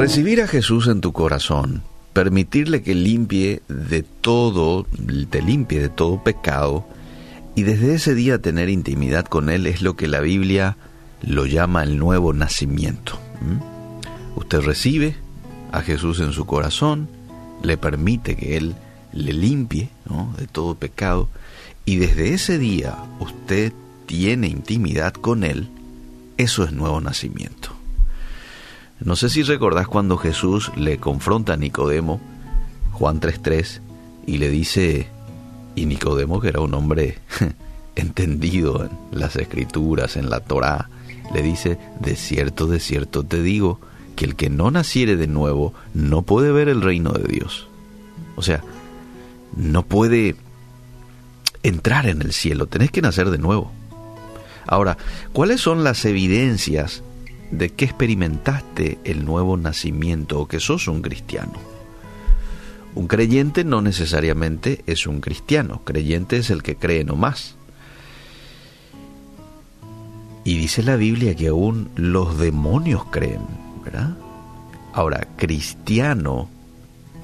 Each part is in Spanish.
Recibir a Jesús en tu corazón, permitirle que limpie de todo, te limpie de todo pecado, y desde ese día tener intimidad con Él es lo que la Biblia lo llama el nuevo nacimiento. Usted recibe a Jesús en su corazón, le permite que Él le limpie de todo pecado, y desde ese día usted tiene intimidad con Él, eso es nuevo nacimiento. No sé si recordás cuando Jesús le confronta a Nicodemo, Juan 3.3, y le dice, y Nicodemo, que era un hombre entendido en las escrituras, en la Torá, le dice, de cierto, de cierto te digo, que el que no naciere de nuevo no puede ver el reino de Dios. O sea, no puede entrar en el cielo, tenés que nacer de nuevo. Ahora, ¿cuáles son las evidencias de que experimentaste el nuevo nacimiento o que sos un cristiano. Un creyente no necesariamente es un cristiano, creyente es el que cree no más. Y dice la Biblia que aún los demonios creen, ¿verdad? Ahora, cristiano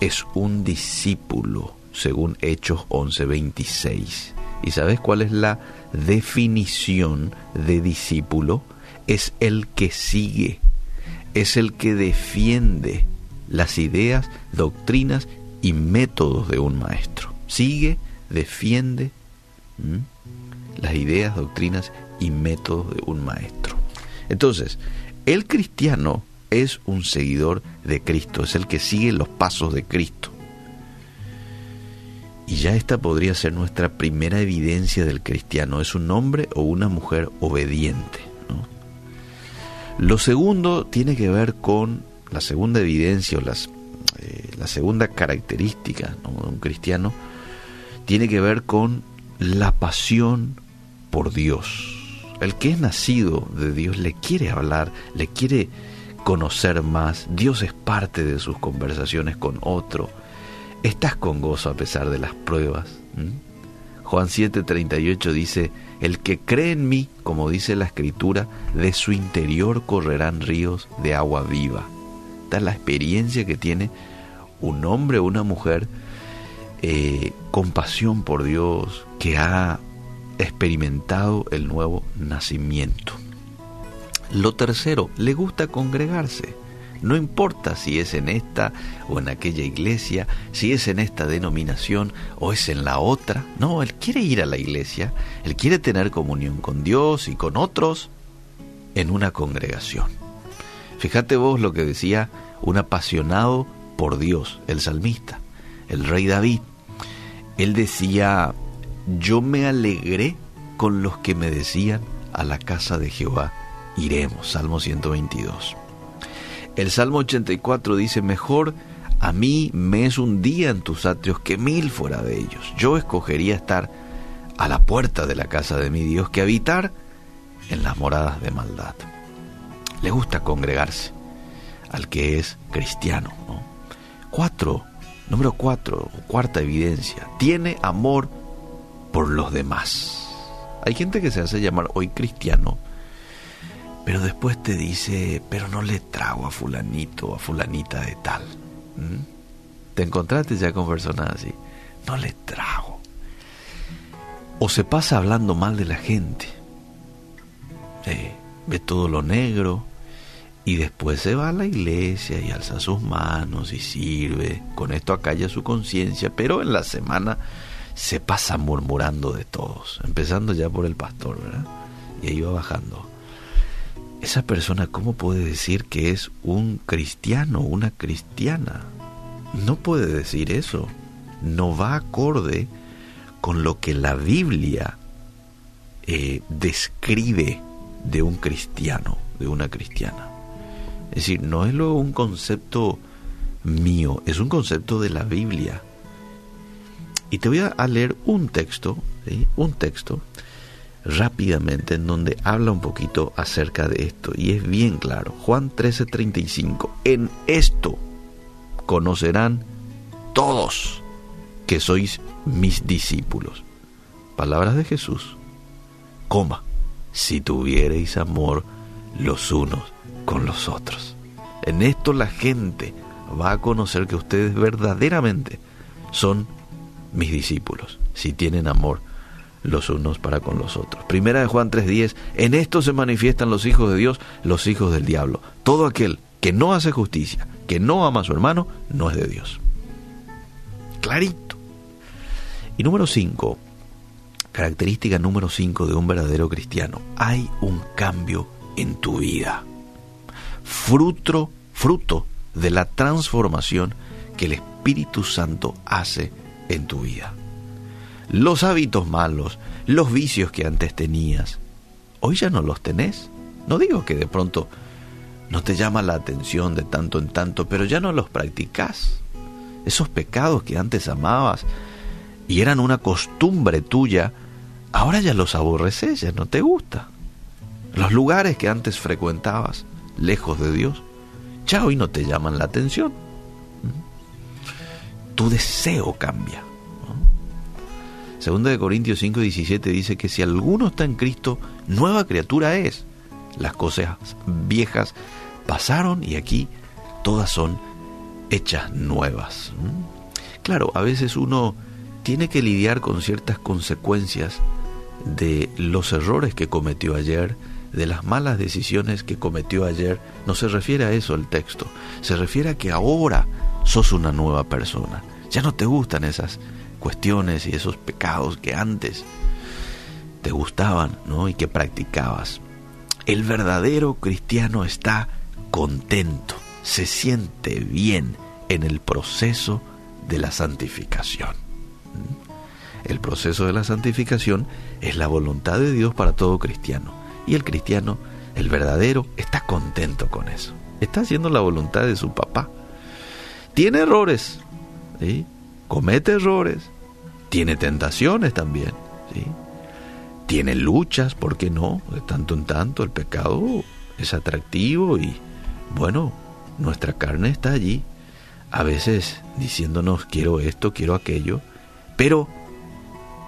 es un discípulo, según Hechos 11:26. ¿Y sabes cuál es la definición de discípulo? Es el que sigue, es el que defiende las ideas, doctrinas y métodos de un maestro. Sigue, defiende las ideas, doctrinas y métodos de un maestro. Entonces, el cristiano es un seguidor de Cristo, es el que sigue los pasos de Cristo. Y ya esta podría ser nuestra primera evidencia del cristiano, es un hombre o una mujer obediente. Lo segundo tiene que ver con la segunda evidencia o las, eh, la segunda característica de un cristiano, tiene que ver con la pasión por Dios. El que es nacido de Dios le quiere hablar, le quiere conocer más, Dios es parte de sus conversaciones con otro. Estás con gozo a pesar de las pruebas. Juan 7:38 dice, el que cree en mí, como dice la escritura, de su interior correrán ríos de agua viva. Esta es la experiencia que tiene un hombre o una mujer eh, con pasión por Dios, que ha experimentado el nuevo nacimiento. Lo tercero, le gusta congregarse. No importa si es en esta o en aquella iglesia, si es en esta denominación o es en la otra. No, Él quiere ir a la iglesia, Él quiere tener comunión con Dios y con otros en una congregación. Fíjate vos lo que decía un apasionado por Dios, el salmista, el rey David. Él decía, yo me alegré con los que me decían, a la casa de Jehová iremos. Salmo 122. El Salmo 84 dice, mejor a mí me es un día en tus atrios que mil fuera de ellos. Yo escogería estar a la puerta de la casa de mi Dios que habitar en las moradas de maldad. Le gusta congregarse al que es cristiano. Cuatro, número cuatro, cuarta evidencia, tiene amor por los demás. Hay gente que se hace llamar hoy cristiano pero después te dice, pero no le trago a fulanito o a fulanita de tal. ¿Te encontraste ya con personas así? No le trago. O se pasa hablando mal de la gente. ve todo lo negro y después se va a la iglesia y alza sus manos y sirve. Con esto acalla su conciencia, pero en la semana se pasa murmurando de todos, empezando ya por el pastor, ¿verdad? Y ahí va bajando esa persona cómo puede decir que es un cristiano, una cristiana? No puede decir eso. No va acorde con lo que la Biblia eh, describe de un cristiano, de una cristiana. Es decir, no es un concepto mío, es un concepto de la Biblia. Y te voy a leer un texto, un texto rápidamente en donde habla un poquito acerca de esto y es bien claro. Juan 13:35, en esto conocerán todos que sois mis discípulos. Palabras de Jesús. Coma, si tuviereis amor los unos con los otros. En esto la gente va a conocer que ustedes verdaderamente son mis discípulos, si tienen amor los unos para con los otros. Primera de Juan 3:10, en esto se manifiestan los hijos de Dios, los hijos del diablo. Todo aquel que no hace justicia, que no ama a su hermano, no es de Dios. Clarito. Y número 5, característica número 5 de un verdadero cristiano, hay un cambio en tu vida. Fruto, fruto de la transformación que el Espíritu Santo hace en tu vida. Los hábitos malos, los vicios que antes tenías, hoy ya no los tenés. No digo que de pronto no te llama la atención de tanto en tanto, pero ya no los practicás. Esos pecados que antes amabas y eran una costumbre tuya, ahora ya los aborreces, ya no te gusta. Los lugares que antes frecuentabas, lejos de Dios, ya hoy no te llaman la atención. Tu deseo cambia. Segunda de Corintios 5, 17 dice que si alguno está en Cristo, nueva criatura es. Las cosas viejas pasaron y aquí todas son hechas nuevas. Claro, a veces uno tiene que lidiar con ciertas consecuencias de los errores que cometió ayer, de las malas decisiones que cometió ayer. No se refiere a eso el texto, se refiere a que ahora sos una nueva persona. Ya no te gustan esas cuestiones y esos pecados que antes te gustaban ¿no? y que practicabas. El verdadero cristiano está contento, se siente bien en el proceso de la santificación. El proceso de la santificación es la voluntad de Dios para todo cristiano. Y el cristiano, el verdadero, está contento con eso. Está haciendo la voluntad de su papá. Tiene errores, comete errores, tiene tentaciones también. ¿sí? Tiene luchas, ¿por qué no? De tanto en tanto el pecado es atractivo y bueno, nuestra carne está allí, a veces diciéndonos quiero esto, quiero aquello, pero,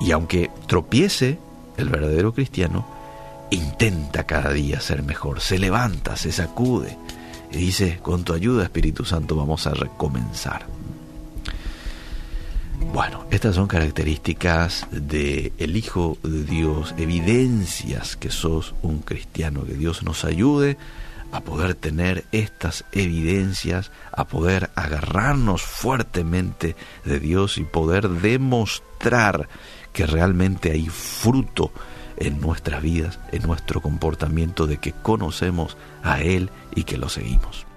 y aunque tropiece el verdadero cristiano, intenta cada día ser mejor, se levanta, se sacude y dice, con tu ayuda Espíritu Santo vamos a recomenzar. Bueno, estas son características de el Hijo de Dios, evidencias que sos un cristiano, que Dios nos ayude a poder tener estas evidencias, a poder agarrarnos fuertemente de Dios y poder demostrar que realmente hay fruto en nuestras vidas, en nuestro comportamiento, de que conocemos a Él y que lo seguimos.